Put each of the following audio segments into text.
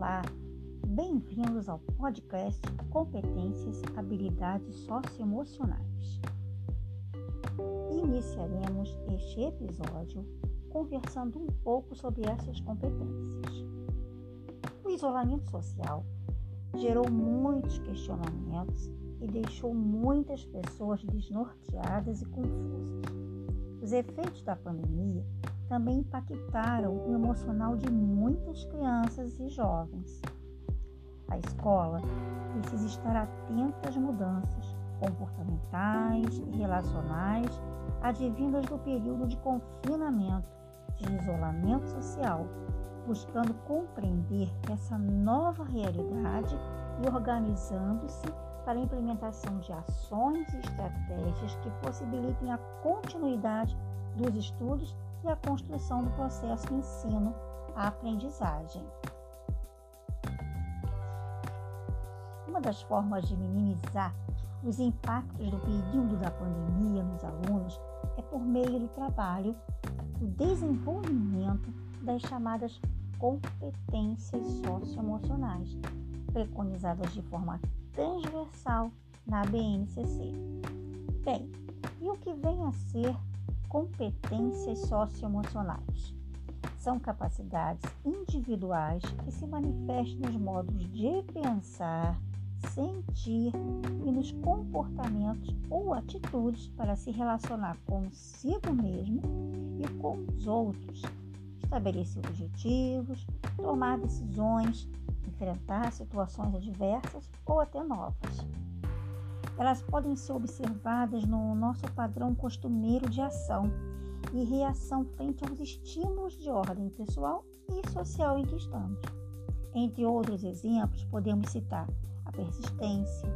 Olá, bem-vindos ao podcast Competências, Habilidades Socioemocionais. Iniciaremos este episódio conversando um pouco sobre essas competências. O isolamento social gerou muitos questionamentos e deixou muitas pessoas desnorteadas e confusas. Os efeitos da pandemia também impactaram o emocional de muitas crianças e jovens. A escola precisa estar atenta às mudanças comportamentais e relacionais advindas do período de confinamento, de isolamento social, buscando compreender essa nova realidade e organizando-se para a implementação de ações e estratégias que possibilitem a continuidade dos estudos e a construção do processo ensino-aprendizagem. Uma das formas de minimizar os impactos do período da pandemia nos alunos é por meio do trabalho do desenvolvimento das chamadas competências socioemocionais, preconizadas de forma transversal na BNCC. Bem, e o que vem a ser competências socioemocionais. São capacidades individuais que se manifestam nos modos de pensar, sentir e nos comportamentos ou atitudes para se relacionar consigo mesmo e com os outros, estabelecer objetivos, tomar decisões, enfrentar situações adversas ou até novas elas podem ser observadas no nosso padrão costumeiro de ação e reação frente aos estímulos de ordem pessoal e social em que estamos. Entre outros exemplos, podemos citar a persistência,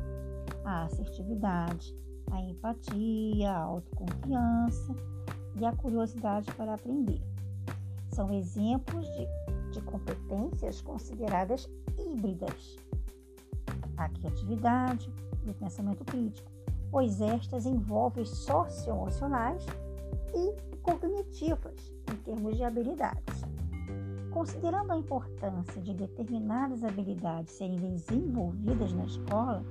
a assertividade, a empatia, a autoconfiança e a curiosidade para aprender. São exemplos de, de competências consideradas híbridas. A criatividade, do pensamento crítico, pois estas envolvem socioemocionais e cognitivas em termos de habilidades. Considerando a importância de determinadas habilidades serem desenvolvidas na escola,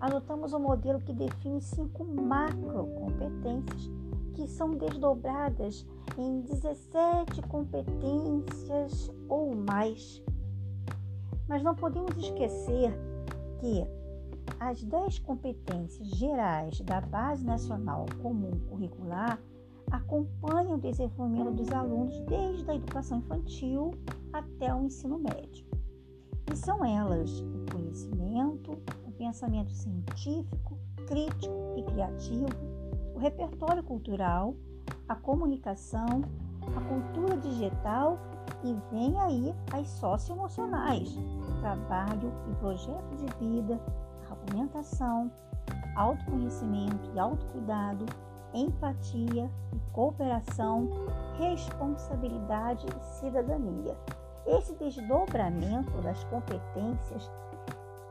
adotamos um modelo que define cinco macrocompetências que são desdobradas em 17 competências ou mais. Mas não podemos esquecer que as 10 competências gerais da Base Nacional Comum Curricular acompanham o desenvolvimento dos alunos desde a educação infantil até o ensino médio. E são elas o conhecimento, o pensamento científico, crítico e criativo, o repertório cultural, a comunicação, a cultura digital e vem aí as socioemocionais, trabalho e projeto de vida, argumentação, autoconhecimento e autocuidado, empatia e cooperação, responsabilidade e cidadania. Esse desdobramento das competências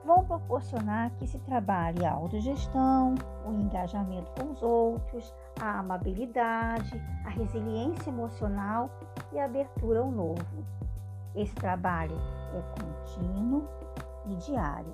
vão proporcionar que se trabalhe a autogestão, o engajamento com os outros, a amabilidade, a resiliência emocional e a abertura ao novo. Esse trabalho é contínuo e diário.